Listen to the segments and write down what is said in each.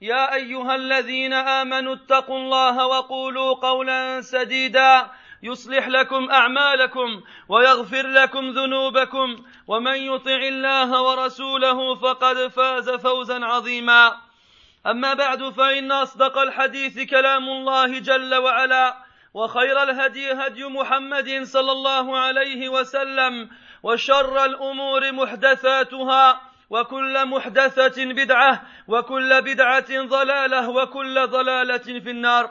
يا أيها الذين آمنوا اتقوا الله وقولوا قولا سديدا يصلح لكم أعمالكم ويغفر لكم ذنوبكم ومن يطع الله ورسوله فقد فاز فوزا عظيما. أما بعد فإن أصدق الحديث كلام الله جل وعلا وخير الهدي هدي محمد صلى الله عليه وسلم وشر الأمور محدثاتها وكل محدثة بدعة وكل بدعة ضلالة وكل ضلالة في النار.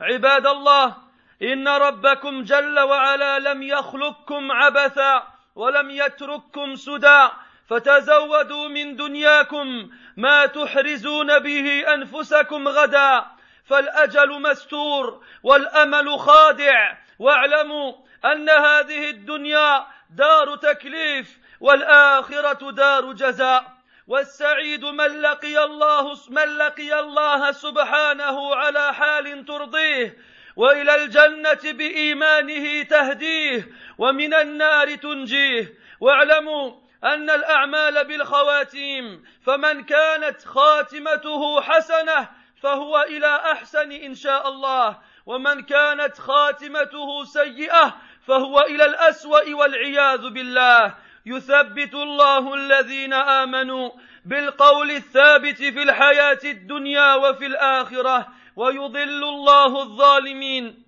عباد الله إن ربكم جل وعلا لم يخلقكم عبثا ولم يترككم سدى. فتزودوا من دنياكم ما تحرزون به أنفسكم غدا. فالأجل مستور والأمل خادع واعلموا أن هذه الدنيا دار تكليف والآخرة دار جزاء. والسعيد من لقي الله من لقي الله سبحانه على حال ترضيه. وإلى الجنة بإيمانه تهديه. ومن النار تنجيه. واعلموا أن الأعمال بالخواتيم. فمن كانت خاتمته حسنة فهو إلى أحسن إن شاء الله. ومن كانت خاتمته سيئة فهو إلى الأسوأ والعياذ بالله. يثبت الله الذين آمنوا بالقول الثابت في الحياة الدنيا وفي الآخرة ويضل الله الظالمين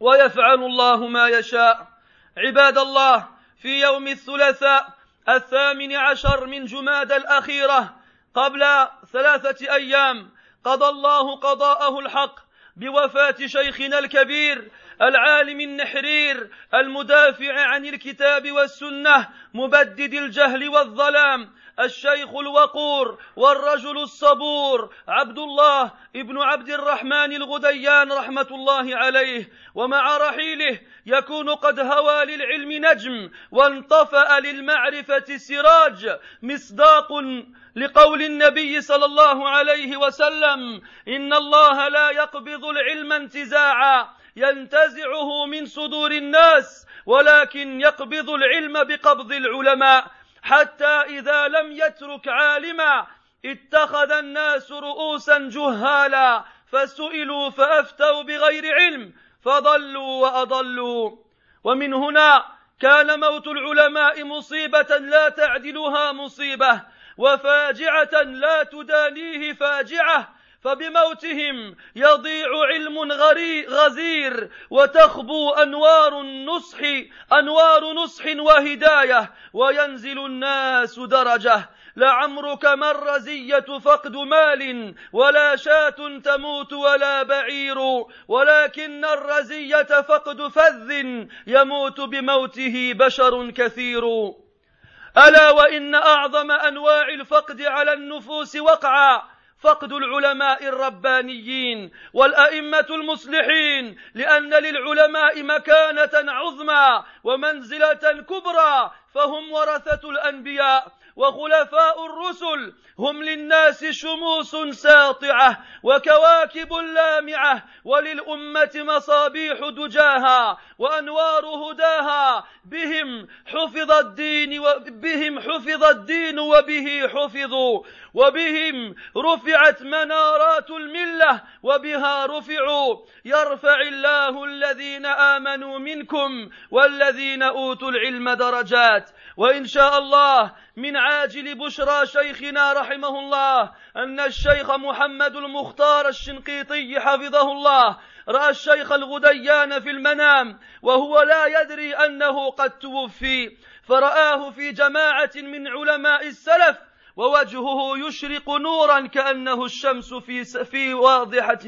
ويفعل الله ما يشاء. عباد الله في يوم الثلاثاء الثامن عشر من جماد الأخيرة قبل ثلاثة أيام قضى الله قضاءه الحق بوفاة شيخنا الكبير العالم النحرير المدافع عن الكتاب والسنة مبدد الجهل والظلام الشيخ الوقور والرجل الصبور عبد الله ابن عبد الرحمن الغديان رحمة الله عليه. ومع رحيله يكون قد هوى للعلم نجم وانطفأ للمعرفة سراج مصداق لقول النبي صلى الله عليه وسلم إن الله لا يقبض العلم انتزاعا. ينتزعه من صدور الناس ولكن يقبض العلم بقبض العلماء. حتى إذا لم يترك عالما اتخذ الناس رؤوسا جهالا. فسئلوا فأفتوا بغير علم فضلوا وأضلوا. ومن هنا كان موت العلماء مصيبة لا تعدلها مصيبة وفاجعة لا تدانيه فاجعة. فبموتهم يضيع علم غري غزير وتخبو أنوار النصح أنوار نصح وهداية وينزل الناس درجة. لعمرك ما الرزية فقد مال ولا شاة تموت ولا بعير ولكن الرزية فقد فذ يموت بموته بشر كثير. ألا وإن أعظم أنواع الفقد على النفوس وقعا. فقد العلماء الربانيين والأئمة المصلحين لأن للعلماء مكانة عظمى ومنزلة كبرى فهم ورثة الأنبياء. وخلفاء الرسل هم للناس شموس ساطعة وكواكب لامعة وللأمة مصابيح دجاها وأنوار هداها بهم حفظ الدين وبهم حفظ الدين وبه حفظوا وبهم رفعت منارات الملة وبها رفعوا يرفع الله الذين آمنوا منكم والذين أوتوا العلم درجات وإن شاء الله من عاجل بشرى شيخنا رحمه الله أن الشيخ محمد المختار الشنقيطي حفظه الله. رأى الشيخ الغديان في المنام وهو لا يدري أنه قد توفي. فرآه في جماعة من علماء السلف ووجهه يشرق نورا كأنه الشمس في في واضحة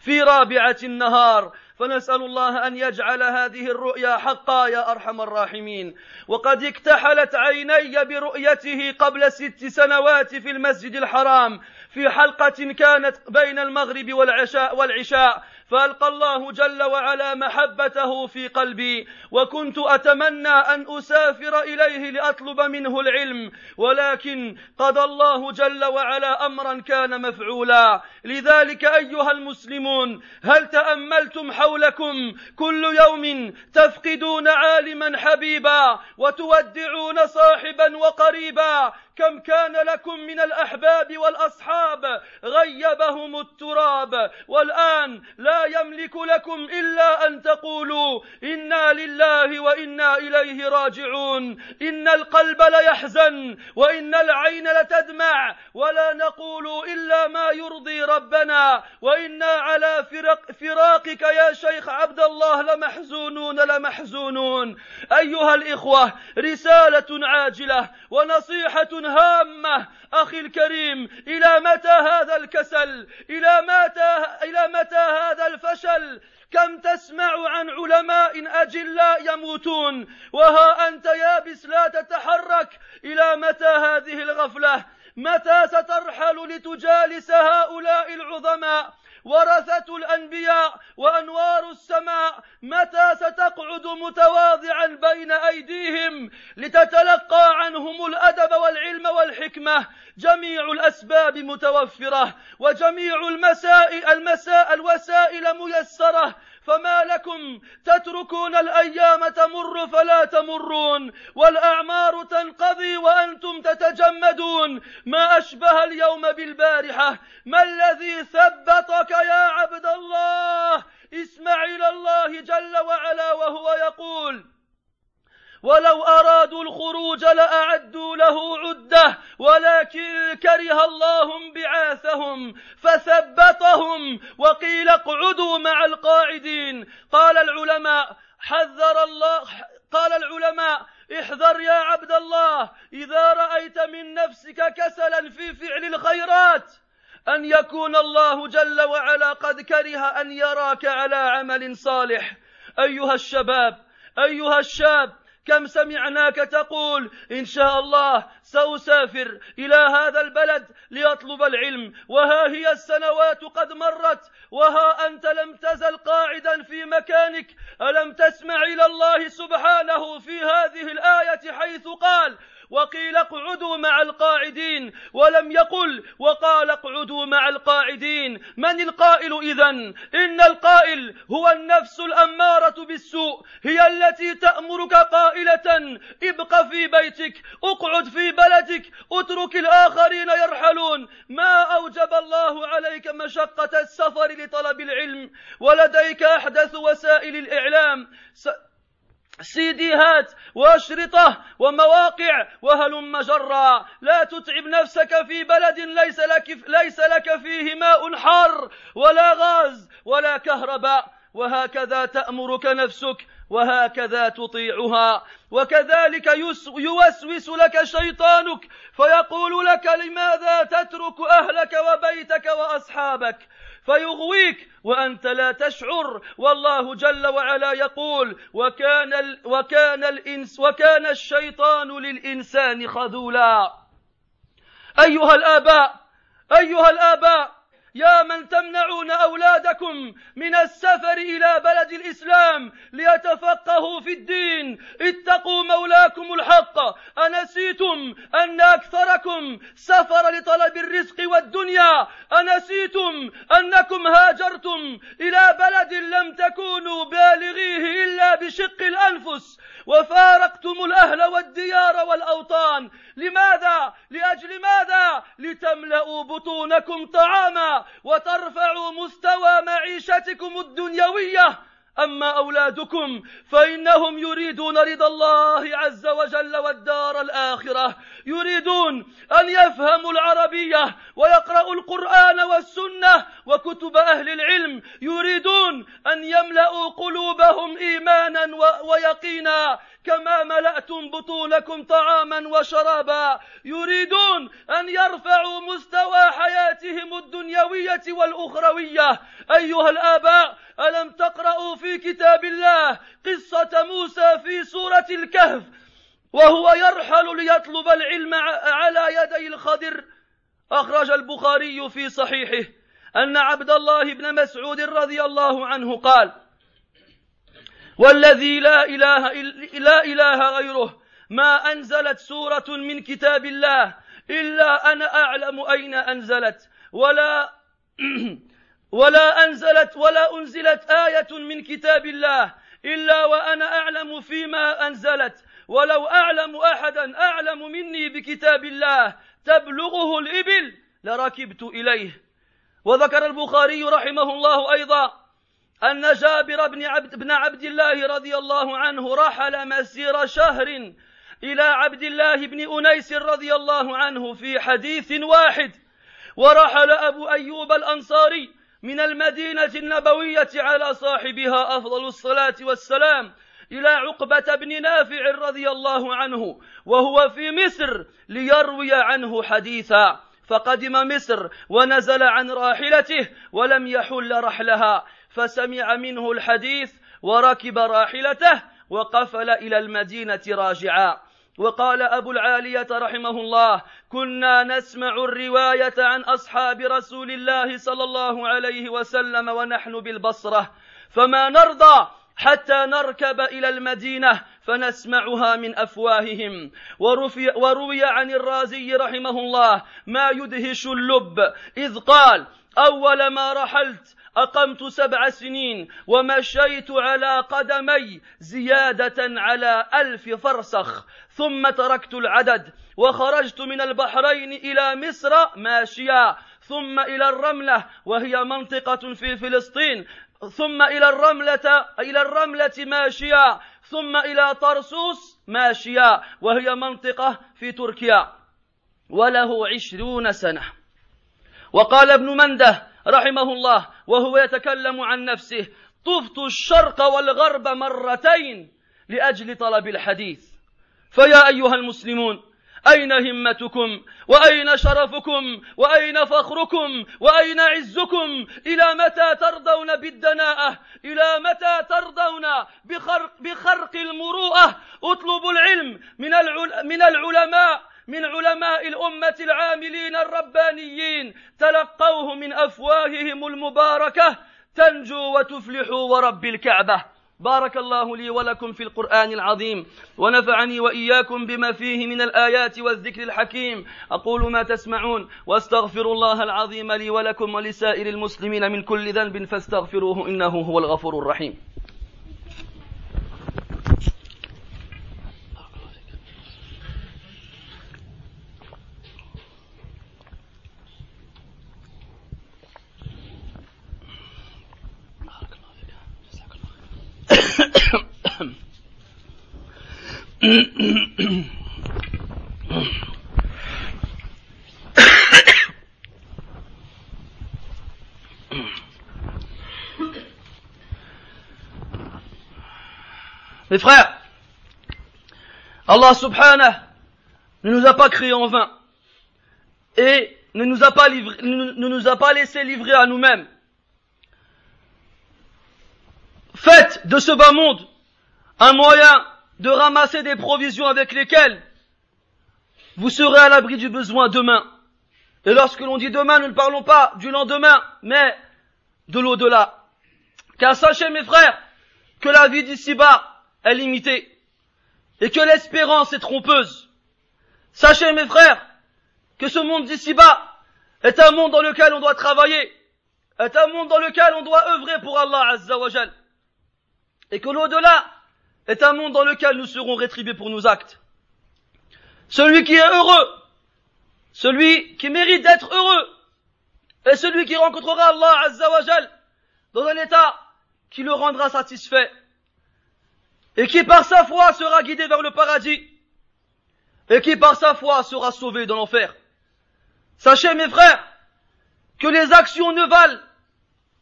في رابعة النهار. فنسأل الله أن يجعل هذه الرؤيا حقا يا أرحم الراحمين. وقد اكتحلت عيني برؤيته قبل ست سنوات في المسجد الحرام في حلقة كانت بين المغرب والعشاء والعشاء فألقى الله جل وعلا محبته في قلبي وكنت أتمنى أن أسافر إليه لأطلب منه العلم ولكن قضى الله جل وعلا أمرا كان مفعولا. لذلك أيها المسلمون هل تأملتم حولكم كل يوم تفقدون عالما حبيبا وتودعون صاحبا وقريبا؟ كم كان لكم من الأحباب والأصحاب غيبهم التراب والآن لا يملك لكم إلا أن تقولوا إنا لله وإنا إليه راجعون. إن القلب ليحزن وإن العين لتدمع ولا نقول إلا ما يرضي ربنا. وإنا على فرق فراقك يا شيخ عبد الله لمحزونون لمحزونون. أيها الإخوة رسالة عاجلة ونصيحة هامة. أخي الكريم إلى متى هذا الكسل؟ إلى متى إلى متى هذا الفشل كم تسمع عن علماء أجلاء يموتون وها أنت يابس لا تتحرك إلى متى هذه الغفلة؟ متى سترحل لتجالس هؤلاء العظماء؟ ورثة الأنبياء وأنوار السماء متى ستقعد متواضعا بين أيديهم لتتلقى عنهم الأدب والعلم والحكمة؟ جميع الأسباب متوفرة وجميع المسائل المساء الوسائل ميسرة فما لكم تتركون الأيام تمر فلا تمرون والأعمار تنقضي وأنتم تتجمدون. ما أشبه اليوم بالبارحة. ما الذي ثبتك يا عبد الله؟ اسمع إلى الله جل وعلا وهو يقول ولو أرادوا الخروج لأعدوا له عدة ولكن كره الله بعاثهم فثبتهم وقيل اقعدوا مع القاعدين. قال العلماء حذر الله قال العلماء احذر يا عبد الله إذا رأيت من نفسك كسلا في فعل الخيرات أن يكون الله جل وعلا قد كره أن يراك على عمل صالح. أيها الشباب أيها الشاب كم سمعناك تقول إن شاء الله سأسافر إلى هذا البلد لاطلب العلم وها هي السنوات قد مرت وها أنت لم تزل قاعدا في مكانك ألم تسمع إلى الله سبحانه في هذه الآية حيث قال وقيل اقعدوا مع القاعدين ولم يقل وقال اقعدوا مع القاعدين. من القائل اذا إن القائل هو النفس الأمارة بالسوء هي التي تأمرك قائلة ابق في بيتك اقعد في بلدك اترك الآخرين يرحلون. ما أوجب الله عليك مشقة السفر لطلب العلم؟ ولديك أحدث وسائل الإعلام. سيديهات وأشرطه ومواقع وهلم جرا لا تتعب نفسك في بلد ليس لك ليس لك فيه ماء حار ولا غاز ولا كهرباء. وهكذا تأمرك نفسك وهكذا تطيعها. وكذلك يوسوس لك شيطانك فيقول لك لماذا تترك أهلك وبيتك وأصحابك؟ فيغويك وأنت لا تشعر. والله جل وعلا يقول وكان, ال وكان, الإنس وكان الشيطان للإنسان خذولا. أيها الآباء أيها الآباء يا من تمنعون أولادكم من السفر إلى بلد الإسلام ليتفقهوا في الدين. اتقوا مولاكم الحق. أنسيتم أن أكثركم سفر لطلب الرزق والدنيا. أنسيتم أنكم هاجرتم إلى بلد لم تكونوا بالغيه إلا بشق الأنفس. وفارقتم الأهل والديار والأوطان. لماذا؟ لأجل ماذا؟ لتملأوا بطونكم طعاما وترفعوا مستوى معيشتكم الدنيوية. أما أولادكم فإنهم يريدون رضا الله عز وجل والدار الآخرة يريدون أن يفهموا العربية ويقرأوا القرآن والسنة وكتب أهل العلم يريدون أن يملأوا قلوبهم إيمانا ويقينا كما ملأتم بطونكم طعاما وشرابا يريدون أن يرفعوا مستوى حياتهم الدنيوية والأخروية. أيها الآباء ألم تقرأوا في كتاب الله قصة موسى في سورة الكهف؟ وهو يرحل ليطلب العلم على يدي الخضر. أخرج البخاري في صحيحه أن عبد الله بن مسعود رضي الله عنه قال والذي لا إله, لا إله غيره. ما أنزلت سورة من كتاب الله إلا أنا أعلم أين أنزلت. ولا ولا أنزلت ولا أنزلت آية من كتاب الله إلا وأنا أعلم فيما أنزلت. ولو أعلم أحدا أعلم مني بكتاب الله تبلغه الإبل لركبت إليه. وذكر البخاري رحمه الله أيضا أن جابر بن عبد, بن عبد الله رضي الله عنه رحل مسير شهر إلى عبد الله بن أنيس رضي الله عنه في حديث واحد ورحل أبو أيوب الأنصاري من المدينة النبوية على صاحبها أفضل الصلاة والسلام إلى عقبة بن نافع رضي الله عنه وهو في مصر ليروي عنه حديثا. فقدم مصر ونزل عن راحلته ولم يحل رحلها. فسمع منه الحديث وركب راحلته وقفل إلى المدينة راجعا. وقال أبو العالية رحمه الله كنا نسمع الرواية عن أصحاب رسول الله صلى الله عليه وسلم ونحن بالبصرة. فما نرضى حتى نركب إلى المدينة فنسمعها من أفواههم. وروي عن الرازي رحمه الله ما يدهش اللب إذ قال أول ما رحلت أقمت سبع سنين ومشيت على قدمي زيادة على ألف فرسخ ثم تركت العدد وخرجت من البحرين إلى مصر ماشيا ثم إلى الرملة وهي منطقة في فلسطين ثم إلى الرملة إلى الرملة ماشيا ثم إلى طرسوس ماشيا وهي منطقة في تركيا وله عشرون سنة. وقال ابن منده رحمه الله وهو يتكلم عن نفسه طفت الشرق والغرب مرتين لأجل طلب الحديث. فيا أيها المسلمون أين همتكم؟ وأين شرفكم؟ وأين فخركم؟ وأين عزكم؟ إلى متى ترضون بالدناءة؟ إلى متى ترضون بخرق, بخرق المروءة؟ اطلبوا العلم من, من العلماء من علماء الأمة العاملين الربانيين تلقوه من أفواههم المباركة تنجو وتفلحوا ورب الكعبة. بارك الله لي ولكم في القرآن العظيم ونفعني وإياكم بما فيه من الآيات والذكر الحكيم. أقول ما تسمعون واستغفر الله العظيم لي ولكم ولسائر المسلمين من كل ذنب فاستغفروه إنه هو الغفور الرحيم. Mes frères, Allah subhanahu ne nous a pas créés en vain et ne nous a pas, livré, ne nous a pas laissé livrer à nous-mêmes. Faites de ce bas monde un moyen de ramasser des provisions avec lesquelles vous serez à l'abri du besoin demain. Et lorsque l'on dit demain, nous ne parlons pas du lendemain, mais de l'au-delà. Car sachez mes frères que la vie d'ici-bas est limitée et que l'espérance est trompeuse. Sachez mes frères que ce monde d'ici-bas est un monde dans lequel on doit travailler, est un monde dans lequel on doit œuvrer pour Allah Azza wa Et que l'au-delà est un monde dans lequel nous serons rétribués pour nos actes. Celui qui est heureux, celui qui mérite d'être heureux, est celui qui rencontrera Allah Azzawajal dans un état qui le rendra satisfait et qui par sa foi sera guidé vers le paradis et qui par sa foi sera sauvé dans l'enfer. Sachez mes frères que les actions ne valent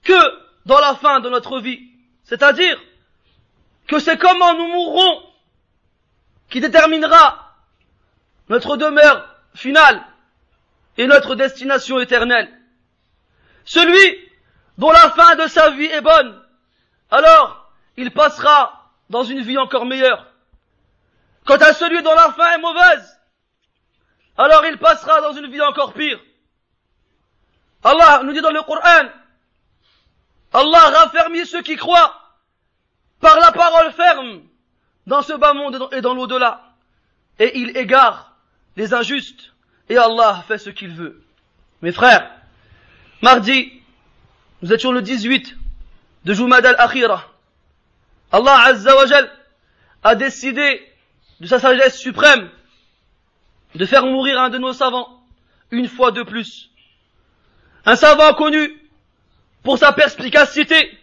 que dans la fin de notre vie, c'est-à-dire que c'est comment nous mourrons qui déterminera notre demeure finale et notre destination éternelle. Celui dont la fin de sa vie est bonne, alors il passera dans une vie encore meilleure. Quant à celui dont la fin est mauvaise, alors il passera dans une vie encore pire. Allah nous dit dans le Coran, Allah raffermit ceux qui croient par la parole ferme dans ce bas monde et dans l'au-delà. Et il égare les injustes. Et Allah fait ce qu'il veut. Mes frères, mardi, nous étions le 18 de Jumad al-Akhira. Allah Azza a décidé de sa sagesse suprême de faire mourir un de nos savants une fois de plus. Un savant connu pour sa perspicacité,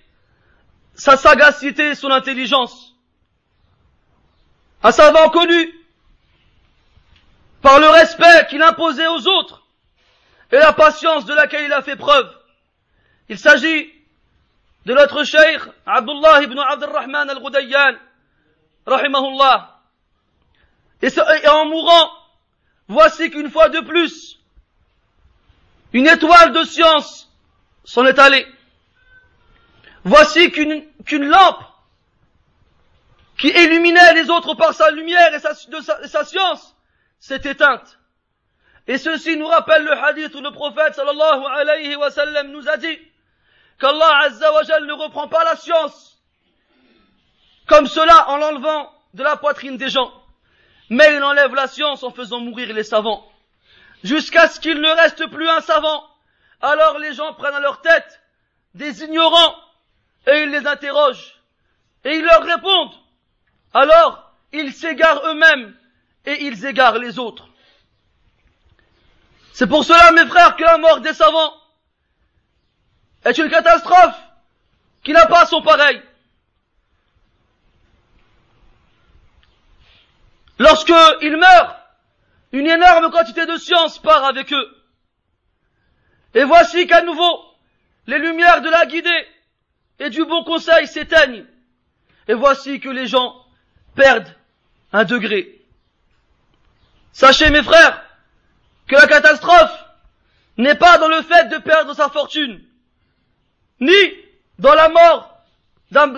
sa sagacité et son intelligence. Un savant connu par le respect qu'il imposait aux autres et la patience de laquelle il a fait preuve. Il s'agit de notre cheikh Abdullah ibn Abdurrahman al-Ghudayyan, rahimahullah. Et en mourant, voici qu'une fois de plus, une étoile de science s'en est allée. Voici qu'une lampe qui illuminait les autres par sa lumière et sa, science s'est éteinte. Et ceci nous rappelle le hadith où le prophète sallallahu alayhi wa sallam nous a dit qu'Allah azza wa ne reprend pas la science comme cela en l'enlevant de la poitrine des gens, mais il enlève la science en faisant mourir les savants. Jusqu'à ce qu'il ne reste plus un savant, alors les gens prennent à leur tête des ignorants et ils les interrogent et ils leur répondent. Alors ils s'égarent eux-mêmes et ils égarent les autres. C'est pour cela, mes frères, que la mort des savants est une catastrophe qui n'a pas son pareil. Lorsqu'ils meurent, une énorme quantité de science part avec eux. Et voici qu'à nouveau, les lumières de la guidée et du bon conseil s'éteignent. Et voici que les gens perdent un degré. Sachez mes frères que la catastrophe n'est pas dans le fait de perdre sa fortune, ni dans la mort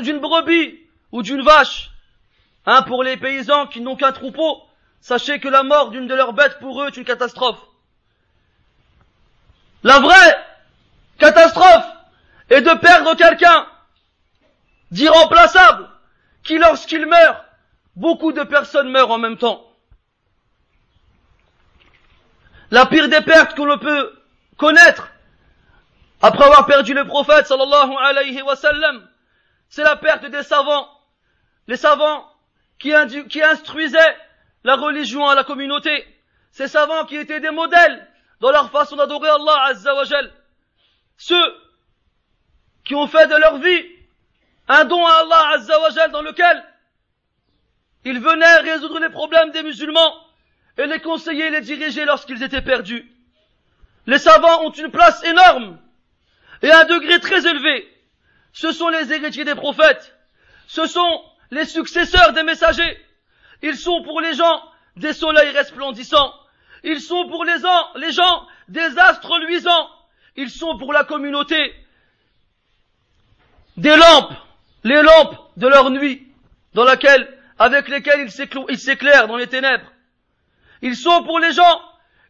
d'une brebis ou d'une vache. Hein, pour les paysans qui n'ont qu'un troupeau, sachez que la mort d'une de leurs bêtes pour eux est une catastrophe. La vraie catastrophe est de perdre quelqu'un d'irremplaçable, qui lorsqu'il meurt, beaucoup de personnes meurent en même temps. La pire des pertes que l'on peut connaître, après avoir perdu le prophète sallallahu alayhi wa sallam, c'est la perte des savants. Les savants qui, qui instruisaient la religion à la communauté. Ces savants qui étaient des modèles dans leur façon d'adorer Allah azza wa Ceux qui ont fait de leur vie un don à Allah Azzawajal dans lequel ils venaient résoudre les problèmes des musulmans et les conseiller et les diriger lorsqu'ils étaient perdus. Les savants ont une place énorme et un degré très élevé. Ce sont les héritiers des prophètes. Ce sont les successeurs des messagers. Ils sont pour les gens des soleils resplendissants. Ils sont pour les gens, les gens des astres luisants. Ils sont pour la communauté des lampes les lampes de leur nuit, dans laquelle, avec lesquelles ils s'éclairent dans les ténèbres. Ils sont pour les gens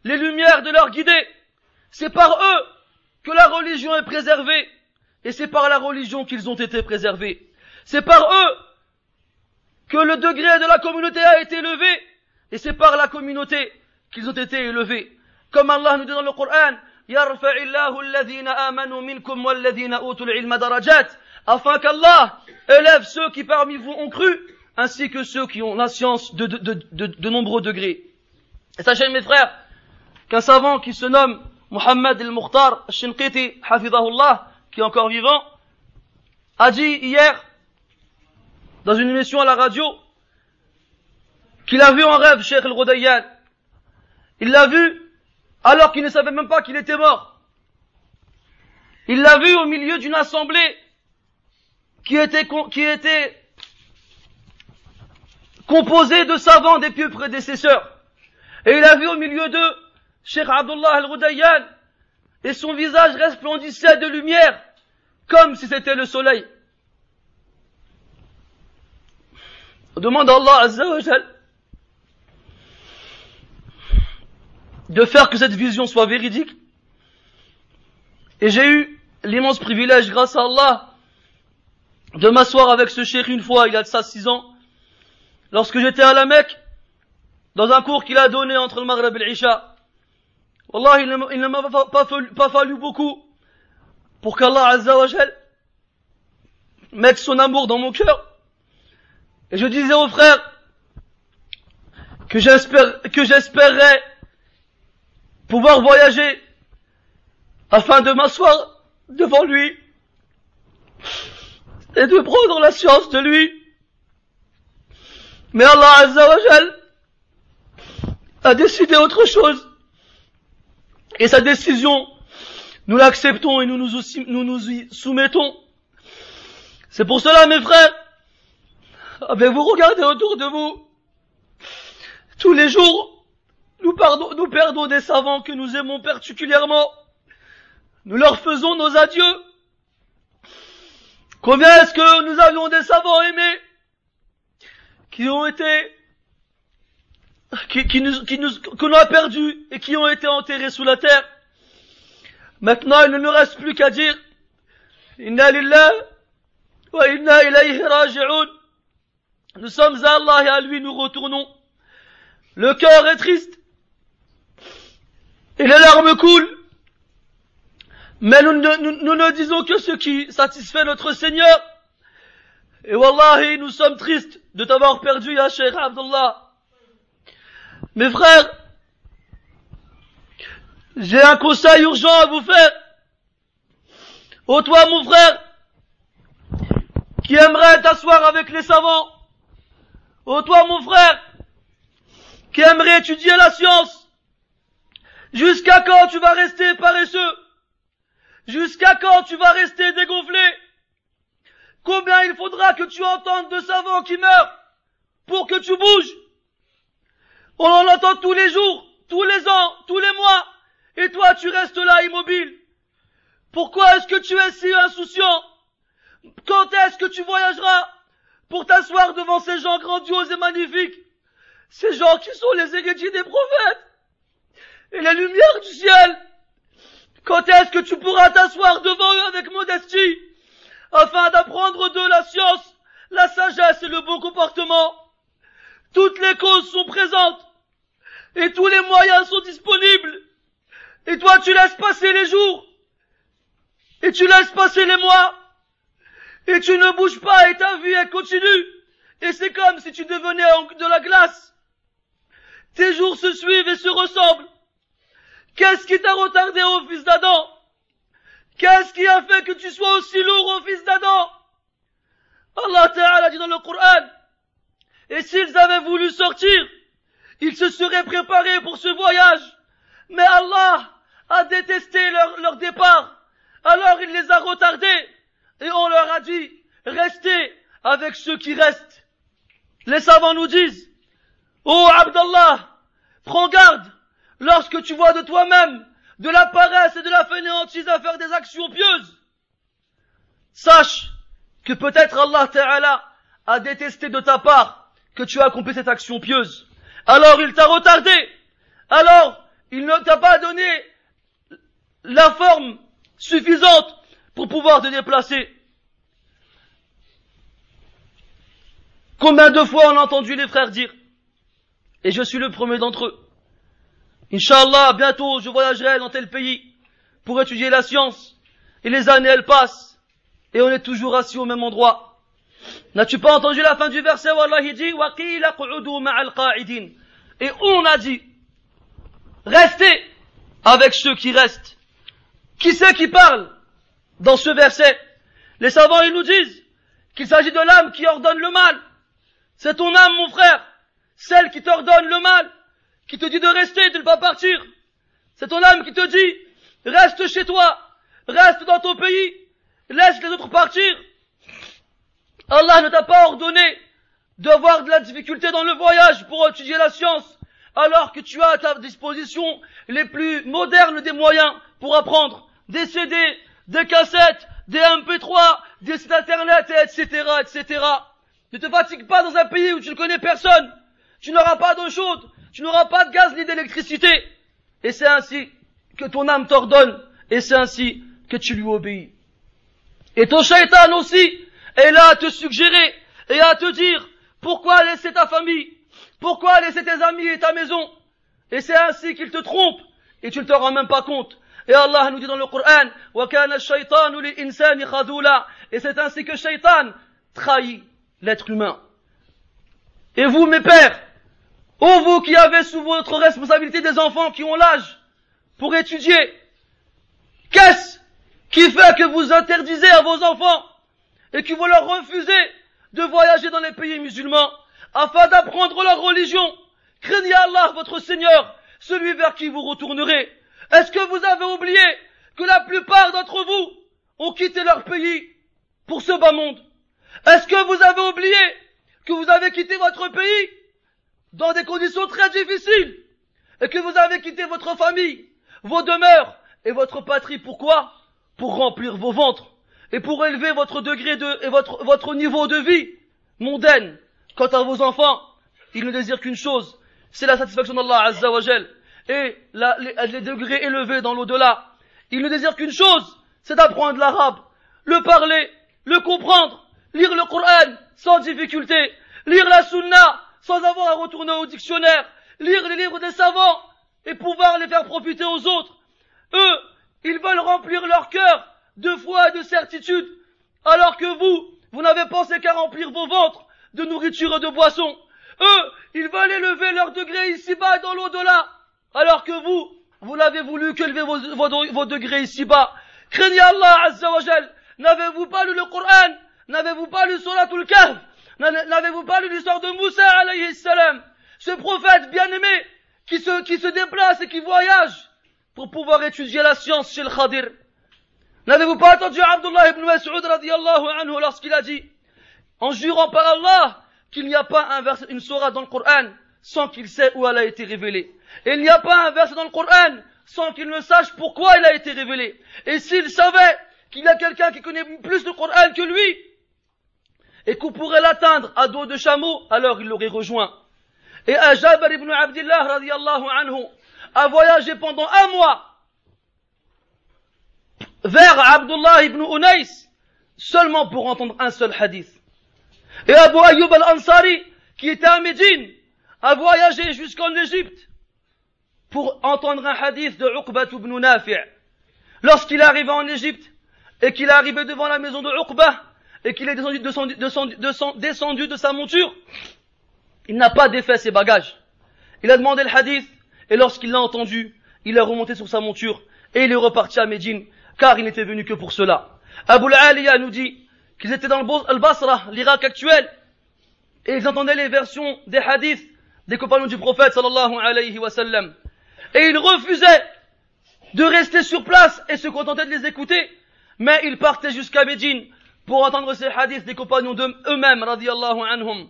les lumières de leur guidée. C'est par eux que la religion est préservée, et c'est par la religion qu'ils ont été préservés. C'est par eux que le degré de la communauté a été élevé, et c'est par la communauté qu'ils ont été élevés. Comme Allah nous dit dans le Coran, afin qu'Allah élève ceux qui parmi vous ont cru, ainsi que ceux qui ont la science de, de, nombreux degrés. Et sachez mes frères, qu'un savant qui se nomme Muhammad al-Mukhtar al-Shinqiti, hafidahullah, qui est encore vivant, a dit hier, dans une émission à la radio, qu'il a vu en rêve Sheikh al-Ghudayyan. Il l'a vu alors qu'il ne savait même pas qu'il était mort. Il l'a vu au milieu d'une assemblée qui était, qui était composé de savants des pieux prédécesseurs. Et il a vu au milieu d'eux Cheikh Abdullah al-Rudayyan, et son visage resplendissait de lumière, comme si c'était le soleil. On demande à Allah Azza de faire que cette vision soit véridique. Et j'ai eu l'immense privilège, grâce à Allah, de m'asseoir avec ce cheikh une fois, il y a de ça six ans, lorsque j'étais à la Mecque, dans un cours qu'il a donné entre le Maghreb et l'Isha. Wallah, il ne m'a pas, fallu beaucoup pour qu'Allah Azza wa mette son amour dans mon cœur. Et je disais aux frères que j'espère, que j'espérerais pouvoir voyager afin de m'asseoir devant lui et de prendre la science de lui. Mais Allah Azza wa a décidé autre chose. Et sa décision, nous l'acceptons et nous nous, nous nous y soumettons. C'est pour cela, mes frères, avez-vous regardé autour de vous? Tous les jours, nous perdons des savants que nous aimons particulièrement. Nous leur faisons nos adieux. Combien est-ce que nous avions des savants aimés qui ont été qui, qui nous, qui nous, qu'on a perdus et qui ont été enterrés sous la terre? Maintenant, il ne nous reste plus qu'à dire, Inna lillah wa inna ilayhi raji'un. Nous sommes à Allah et à lui nous retournons. Le cœur est triste. Et les larmes coulent. Mais nous, ne disons que ce qui satisfait notre Seigneur. Et wallahi, nous sommes tristes de t'avoir perdu, ya Cheikh Abdullah. Mes frères, j'ai un conseil urgent à vous faire. Ô toi, mon frère, qui aimerait t'asseoir avec les savants. Ô toi, mon frère, qui aimerait étudier la science. Jusqu'à quand tu vas rester paresseux? Jusqu'à quand tu vas rester dégonflé? Combien il faudra que tu entendes de savants qui meurent pour que tu bouges? On en entend tous les jours, tous les ans, tous les mois. Et toi, tu restes là immobile. Pourquoi est-ce que tu es si insouciant? Quand est-ce que tu voyageras pour t'asseoir devant ces gens grandioses et magnifiques? Ces gens qui sont les héritiers des prophètes et les lumières du ciel. Quand est-ce que tu pourras t'asseoir devant eux avec modestie afin d'apprendre de la science, la sagesse et le bon comportement? Toutes les causes sont présentes et tous les moyens sont disponibles. Et toi, tu laisses passer les jours. Et tu laisses passer les mois. Et tu ne bouges pas et ta vie, elle continue. Et c'est comme si tu devenais de la glace. Tes jours se suivent et se ressemblent. Qu'est-ce qui t'a retardé fils d'Adam? Qu'est-ce qui a fait que tu sois aussi lourd fils d'Adam? Allah Ta'ala dit dans le Coran, et s'ils avaient voulu sortir, ils se seraient préparés pour ce voyage. Mais Allah a détesté leur, leur départ. Alors il les a retardés. Et on leur a dit, restez avec ceux qui restent. Les savants nous disent, Oh Abdallah, prends garde lorsque tu vois de toi-même de la paresse et de la fainéantise à faire des actions pieuses. Sache que peut-être Allah Ta'ala a détesté de ta part que tu as accompli cette action pieuse alors il t'a retardé, alors il ne t'a pas donné la forme suffisante pour pouvoir te déplacer. Combien de fois on a entendu les frères dire, et je suis le premier d'entre eux, Inch'Allah, bientôt je voyagerai dans tel pays pour étudier la science, et les années elles passent, et on est toujours assis au même endroit. N'as-tu pas entendu la fin du verset où Allah dit Et on a dit Restez avec ceux qui restent. Qui c'est qui parle dans ce verset? Les savants ils nous disent qu'il s'agit de l'âme qui ordonne le mal. C'est ton âme mon frère, celle qui t'ordonne le mal, qui te dit de rester, de ne pas partir. C'est ton âme qui te dit reste chez toi, reste dans ton pays, laisse les autres partir. Allah ne t'a pas ordonné d'avoir de la difficulté dans le voyage pour étudier la science, alors que tu as à ta disposition les plus modernes des moyens pour apprendre, des CD, des cassettes, des MP3, des sites internet, etc., etc. Ne te fatigue pas dans un pays où tu ne connais personne. Tu n'auras pas d'eau chaude, tu n'auras pas de gaz ni d'électricité. Et c'est ainsi que ton âme t'ordonne, et c'est ainsi que tu lui obéis. Et ton shaitan aussi est là à te suggérer et à te dire pourquoi laisser ta famille, pourquoi laisser tes amis et ta maison? Et c'est ainsi qu'il te trompe et tu ne te rends même pas compte. Et Allah nous dit dans le Coran, et c'est ainsi que Shaitan trahit l'être humain. Et vous, mes pères, ô vous qui avez sous votre responsabilité des enfants qui ont l'âge pour étudier, qu'est-ce qui fait que vous interdisez à vos enfants et que vous leur refusez de voyager dans les pays musulmans afin d'apprendre leur religion? Craignez Allah, votre Seigneur, celui vers qui vous retournerez. Est-ce que vous avez oublié que la plupart d'entre vous ont quitté leur pays pour ce bas monde? Est-ce que vous avez oublié que vous avez quitté votre pays dans des conditions très difficiles et que vous avez quitté votre famille, vos demeures et votre patrie Pourquoi? Pour remplir vos ventres et pour élever votre degré de et votre, votre niveau de vie mondaine. Quant à vos enfants, ils ne désirent qu'une chose, c'est la satisfaction d'Allah Azza et les, degrés élevés dans l'au-delà. Ils ne désirent qu'une chose, c'est d'apprendre l'arabe, le parler, le comprendre, lire le Coran sans difficulté, lire la sunna sans avoir à retourner au dictionnaire, lire les livres des savants et pouvoir les faire profiter aux autres. Eux, ils veulent remplir leur cœur de foi et de certitude, alors que vous, vous n'avez pensé qu'à remplir vos ventres de nourriture et de boissons. Eux, ils veulent élever leur degré ici-bas dans l'au-delà, alors que vous, vous n'avez voulu qu'élever vos, degrés ici-bas. Craignez Allah Azza N'avez-vous pas lu le Coran? N'avez-vous pas lu Suratul Kahf? N'avez-vous pas lu l'histoire de Moussa alayhi salam? Ce prophète bien-aimé qui se, qui se déplace et qui voyage pour pouvoir étudier la science chez le Khadir. N'avez-vous pas entendu Abdullah ibn Mas'ud radiallahu anhu lorsqu'il a dit, en jurant par Allah, qu'il n'y a pas un verset, une surah dans le Coran sans qu'il sait où elle a été révélée. Et il n'y a pas un verset dans le Coran sans qu'il ne sache pourquoi il a été révélé. Et s'il savait qu'il y a quelqu'un qui connaît plus le Coran que lui, et qu'on pourrait l'atteindre à dos de chameau, alors il l'aurait rejoint. Et Jabir ibn Abdullah radiallahu anhu a voyagé pendant un mois vers Abdullah ibn Unais seulement pour entendre un seul hadith. Et Abu Ayyub al-Ansari, qui était à Médine, a voyagé jusqu'en Égypte pour entendre un hadith de Uqba ibn Nafi'. Lorsqu'il est arrivé en Égypte et qu'il est arrivé devant la maison de Uqba et qu'il est descendu, de sa monture, il n'a pas défait ses bagages. Il a demandé le hadith et lorsqu'il l'a entendu, il est remonté sur sa monture et il est reparti à Médine car il n'était venu que pour cela. Abu al nous dit qu'ils étaient dans le Basra, l'Irak actuel, et ils entendaient les versions des hadiths des compagnons du prophète sallallahu alayhi wa sallam. Et ils refusaient de rester sur place et se contenter de les écouter, mais ils partaient jusqu'à Médine pour entendre ces hadiths des compagnons d'eux-mêmes, radiallahu anhum.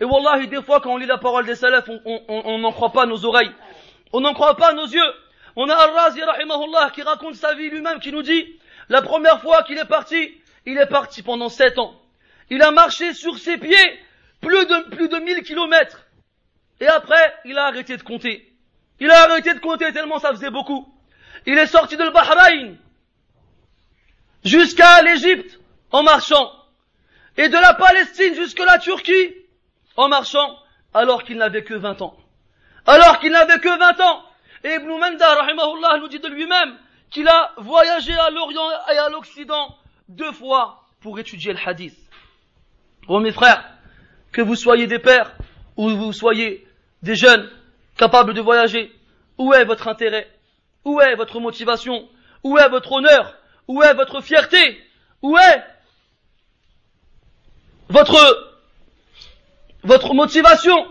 Et wallahi, des fois, quand on lit la parole des salafs, on n'en croit pas nos oreilles. On n'en croit pas nos yeux. On a Al-Razi, rahimahullah, qui raconte sa vie lui-même, qui nous dit, la première fois qu'il est parti, il est parti pendant sept ans. Il a marché sur ses pieds plus de, plus de mille kilomètres. Et après, il a arrêté de compter. Il a arrêté de compter tellement ça faisait beaucoup. Il est sorti de le jusqu'à l'Égypte en marchant. Et de la Palestine jusqu'à la Turquie en marchant alors qu'il n'avait que 20 ans. Alors qu'il n'avait que 20 ans. Et Ibn Manda, rahimahullah, nous dit de lui-même qu'il a voyagé à l'Orient et à l'Occident deux fois pour étudier le hadith. Oh mes frères, que vous soyez des pères ou vous soyez des jeunes capables de voyager, où est votre intérêt? Où est votre motivation? Où est votre honneur? Où est votre fierté? Où est votre votre motivation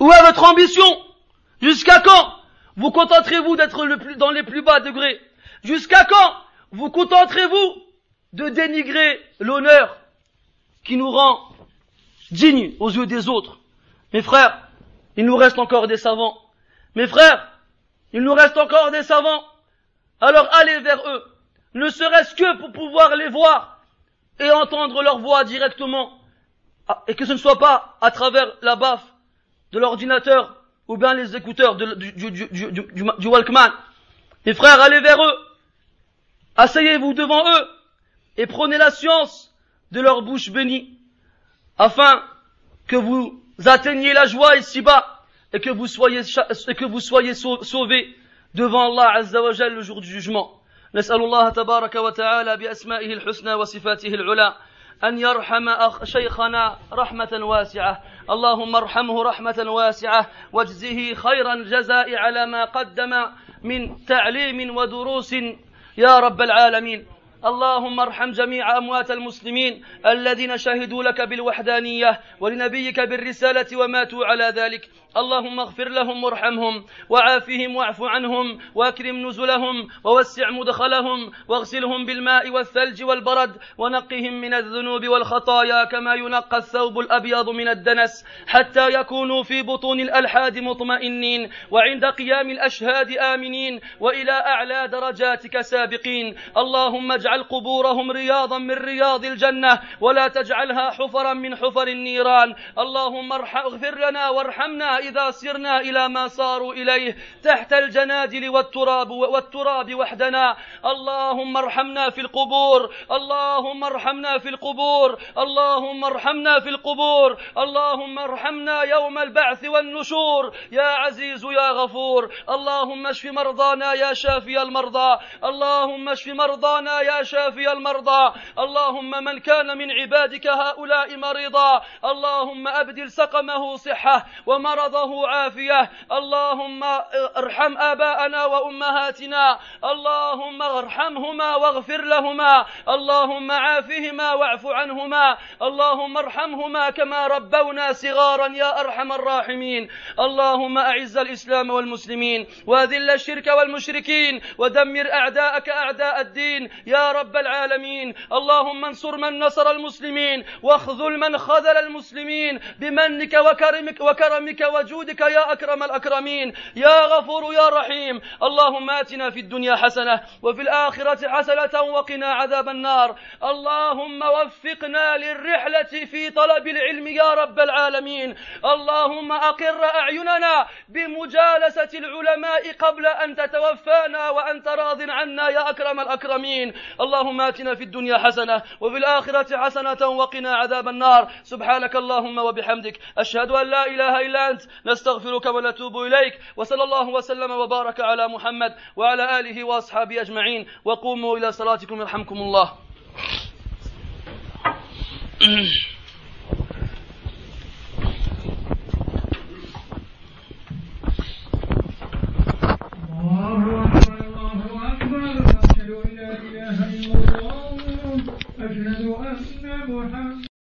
Où est votre ambition? Jusqu'à quand vous contenterez-vous d'être dans les plus bas degrés? Jusqu'à quand vous contenterez-vous de dénigrer l'honneur qui nous rend digne aux yeux des autres? Mes frères, il nous reste encore des savants. Mes frères, il nous reste encore des savants. Alors allez vers eux, ne serait-ce que pour pouvoir les voir et entendre leur voix directement, ah, et que ce ne soit pas à travers la baffe de l'ordinateur ou bien les écouteurs du, Walkman. Mes frères, allez vers eux, asseyez-vous devant eux et prenez la science de leur bouche bénie, afin que vous atteigniez la joie ici-bas et que vous soyez, et que vous soyez sauvés devant Allah Azza le jour du jugement. نسأل الله تبارك وتعالى بأسمائه الحسنى وصفاته العلى أن يرحم أخ شيخنا رحمة واسعة. اللهم ارحمه رحمة واسعة واجزه خير الجزاء على ما قدم من تعليم ودروس. يا رب العالمين. اللهم ارحم جميع أموات المسلمين الذين شهدوا لك بالوحدانية ولنبيك بالرسالة وماتوا على ذلك. اللهم اغفر لهم وارحمهم وعافهم واعف عنهم وأكرم نزلهم ووسع مدخلهم واغسلهم بالماء والثلج والبرد ونقهم من الذنوب والخطايا كما ينقى الثوب الأبيض من الدنس حتى يكونوا في بطون الألحاد مطمئنين وعند قيام الأشهاد آمنين وإلى أعلى درجاتك سابقين. اللهم اجعل قبورهم رياضا من رياض الجنة ولا تجعلها حفرا من حفر النيران. اللهم اغفر لنا وارحمنا إذا سرنا إلى ما صاروا إليه تحت الجنادل والتراب والتراب وحدنا. اللهم ارحمنا في القبور اللهم ارحمنا في القبور اللهم ارحمنا في القبور اللهم ارحمنا يوم البعث والنشور. يا عزيز يا غفور اللهم اشف مرضانا يا شافي المرضى اللهم اشف مرضانا يا شافي المرضى. اللهم من كان من عبادك هؤلاء مريضا. اللهم أبدل سقمه صحة ومرض مرضه عافية. اللهم ارحم آباءنا وأمهاتنا. اللهم ارحمهما واغفر لهما. اللهم عافهما واعف عنهما. اللهم ارحمهما كما ربونا صغارا يا أرحم الراحمين. اللهم أعز الإسلام والمسلمين. وأذل الشرك والمشركين. ودمر أعداءك أعداء الدين. يا رب العالمين. اللهم انصر من نصر المسلمين واخذل من خذل المسلمين بمنك وكرمك وكرمك وجودك يا أكرم الأكرمين. يا غفور يا رحيم. اللهم آتنا في الدنيا حسنة وفي الآخرة حسنة وقنا عذاب النار. اللهم وفقنا للرحلة في طلب العلم يا رب العالمين. اللهم أقر أعيننا بمجالسة العلماء قبل أن تتوفانا وأنت راض عنا يا أكرم الأكرمين. اللهم آتنا في الدنيا حسنة وفي الآخرة حسنة وقنا عذاب النار. سبحانك اللهم وبحمدك أشهد أن لا إله إلا أنت نستغفرك ونتوب إليك. وصلى الله وسلم وبارك على محمد وعلى آله وأصحابه أجمعين. وقوموا إلى صلاتكم يرحمكم الله. Oh, أشهد أن محمد